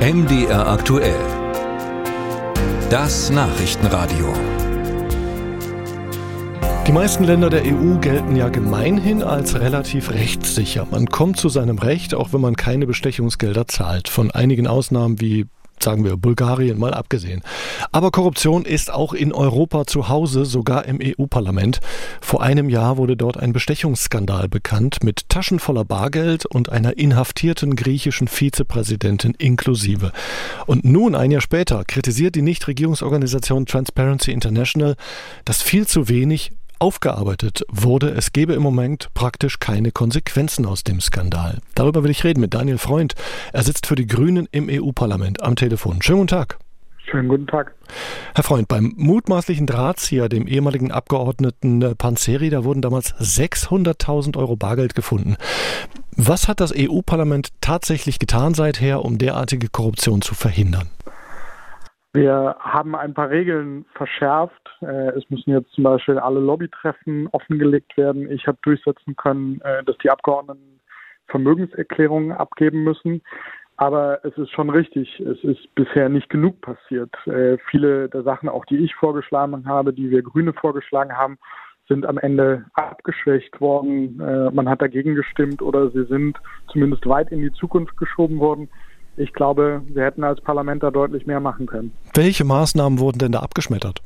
MDR aktuell. Das Nachrichtenradio. Die meisten Länder der EU gelten ja gemeinhin als relativ rechtssicher. Man kommt zu seinem Recht, auch wenn man keine Bestechungsgelder zahlt. Von einigen Ausnahmen wie sagen wir Bulgarien mal abgesehen. Aber Korruption ist auch in Europa zu Hause, sogar im EU-Parlament. Vor einem Jahr wurde dort ein Bestechungsskandal bekannt mit Taschen voller Bargeld und einer inhaftierten griechischen Vizepräsidentin inklusive. Und nun, ein Jahr später, kritisiert die Nichtregierungsorganisation Transparency International, dass viel zu wenig aufgearbeitet wurde. Es gebe im Moment praktisch keine Konsequenzen aus dem Skandal. Darüber will ich reden mit Daniel Freund. Er sitzt für die Grünen im EU-Parlament am Telefon. Schönen guten Tag. Schönen guten Tag. Herr Freund, beim mutmaßlichen Drahtzieher, dem ehemaligen Abgeordneten äh, Panzeri, da wurden damals 600.000 Euro Bargeld gefunden. Was hat das EU-Parlament tatsächlich getan seither, um derartige Korruption zu verhindern? Wir haben ein paar Regeln verschärft. Äh, es müssen jetzt zum Beispiel alle Lobbytreffen offengelegt werden. Ich habe durchsetzen können, äh, dass die Abgeordneten Vermögenserklärungen abgeben müssen. Aber es ist schon richtig, es ist bisher nicht genug passiert. Äh, viele der Sachen, auch die ich vorgeschlagen habe, die wir Grüne vorgeschlagen haben, sind am Ende abgeschwächt worden. man hat dagegen gestimmt oder sie sind zumindest weit in die Zukunft geschoben worden ich glaube, wir hätten als Parlament da deutlich mehr machen können. Welche Maßnahmen wurden denn da abgeschmettert?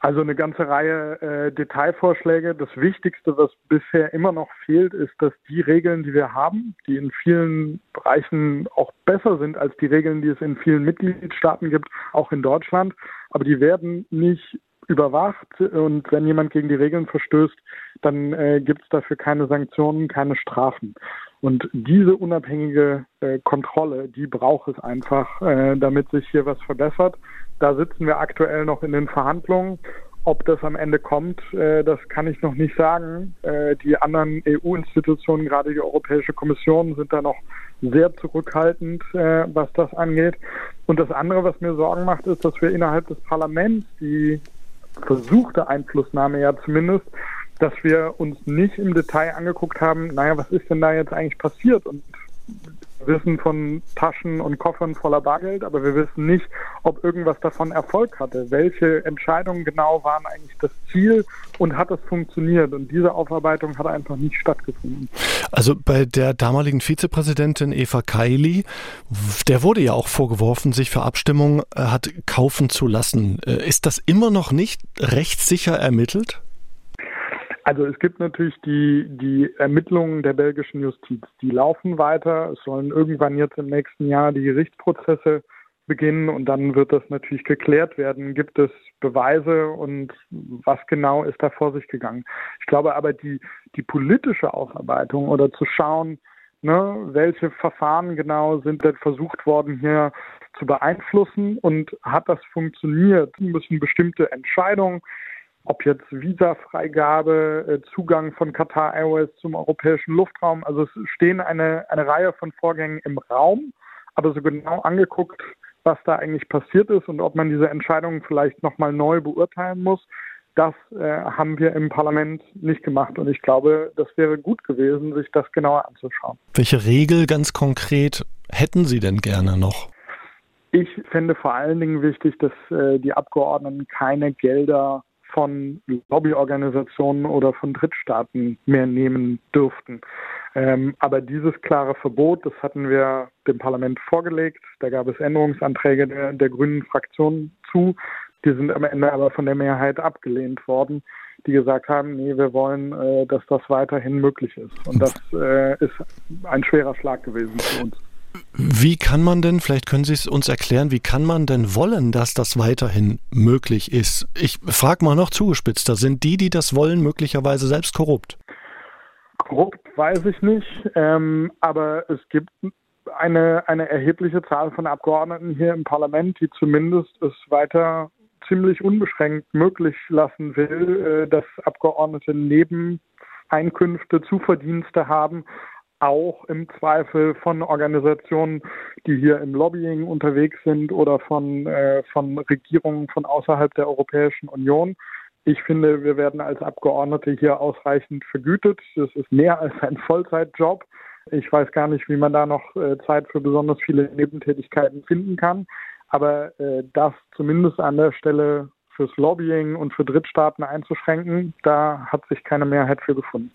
Also eine ganze Reihe äh, Detailvorschläge. Das Wichtigste, was bisher immer noch fehlt, ist, dass die Regeln, die wir haben, die in vielen Bereichen auch besser sind als die Regeln, die es in vielen Mitgliedstaaten gibt, auch in Deutschland, aber die werden nicht überwacht und wenn jemand gegen die Regeln verstößt, dann äh, gibt es dafür keine Sanktionen, keine Strafen. Und diese unabhängige äh, Kontrolle, die braucht es einfach, äh, damit sich hier was verbessert. Da sitzen wir aktuell noch in den Verhandlungen. Ob das am Ende kommt, äh, das kann ich noch nicht sagen. Äh, die anderen EU-Institutionen, gerade die Europäische Kommission, sind da noch sehr zurückhaltend, äh, was das angeht. Und das andere, was mir Sorgen macht, ist, dass wir innerhalb des Parlaments die versuchte Einflussnahme ja zumindest dass wir uns nicht im Detail angeguckt haben, naja, was ist denn da jetzt eigentlich passiert? Und wissen von Taschen und Koffern voller Bargeld, aber wir wissen nicht, ob irgendwas davon Erfolg hatte. Welche Entscheidungen genau waren eigentlich das Ziel und hat es funktioniert? Und diese Aufarbeitung hat einfach nicht stattgefunden. Also bei der damaligen Vizepräsidentin Eva Kaili, der wurde ja auch vorgeworfen, sich für Abstimmungen äh, hat kaufen zu lassen. Äh, ist das immer noch nicht rechtssicher ermittelt? Also es gibt natürlich die, die Ermittlungen der belgischen Justiz. Die laufen weiter. Es sollen irgendwann jetzt im nächsten Jahr die Gerichtsprozesse beginnen und dann wird das natürlich geklärt werden. Gibt es Beweise und was genau ist da vor sich gegangen? Ich glaube aber die, die politische Aufarbeitung oder zu schauen, ne, welche Verfahren genau sind denn versucht worden hier zu beeinflussen und hat das funktioniert? Müssen bestimmte Entscheidungen ob jetzt Visafreigabe, äh, Zugang von Qatar Airways zum europäischen Luftraum. Also es stehen eine, eine Reihe von Vorgängen im Raum, aber so genau angeguckt, was da eigentlich passiert ist und ob man diese Entscheidungen vielleicht nochmal neu beurteilen muss, das äh, haben wir im Parlament nicht gemacht. Und ich glaube, das wäre gut gewesen, sich das genauer anzuschauen. Welche Regel ganz konkret hätten Sie denn gerne noch? Ich fände vor allen Dingen wichtig, dass äh, die Abgeordneten keine Gelder von Lobbyorganisationen oder von Drittstaaten mehr nehmen dürften. Ähm, aber dieses klare Verbot, das hatten wir dem Parlament vorgelegt. Da gab es Änderungsanträge der, der grünen Fraktion zu. Die sind am Ende aber von der Mehrheit abgelehnt worden, die gesagt haben, nee, wir wollen, äh, dass das weiterhin möglich ist. Und das äh, ist ein schwerer Schlag gewesen für uns. Wie kann man denn, vielleicht können Sie es uns erklären, wie kann man denn wollen, dass das weiterhin möglich ist? Ich frage mal noch zugespitzter, sind die, die das wollen, möglicherweise selbst korrupt? Korrupt weiß ich nicht, ähm, aber es gibt eine, eine erhebliche Zahl von Abgeordneten hier im Parlament, die zumindest es weiter ziemlich unbeschränkt möglich lassen will, äh, dass Abgeordnete Nebeneinkünfte, Zuverdienste haben auch im Zweifel von Organisationen, die hier im Lobbying unterwegs sind oder von, äh, von Regierungen von außerhalb der Europäischen Union. Ich finde, wir werden als Abgeordnete hier ausreichend vergütet. Das ist mehr als ein Vollzeitjob. Ich weiß gar nicht, wie man da noch äh, Zeit für besonders viele Nebentätigkeiten finden kann. Aber äh, das zumindest an der Stelle fürs Lobbying und für Drittstaaten einzuschränken, da hat sich keine Mehrheit für gefunden.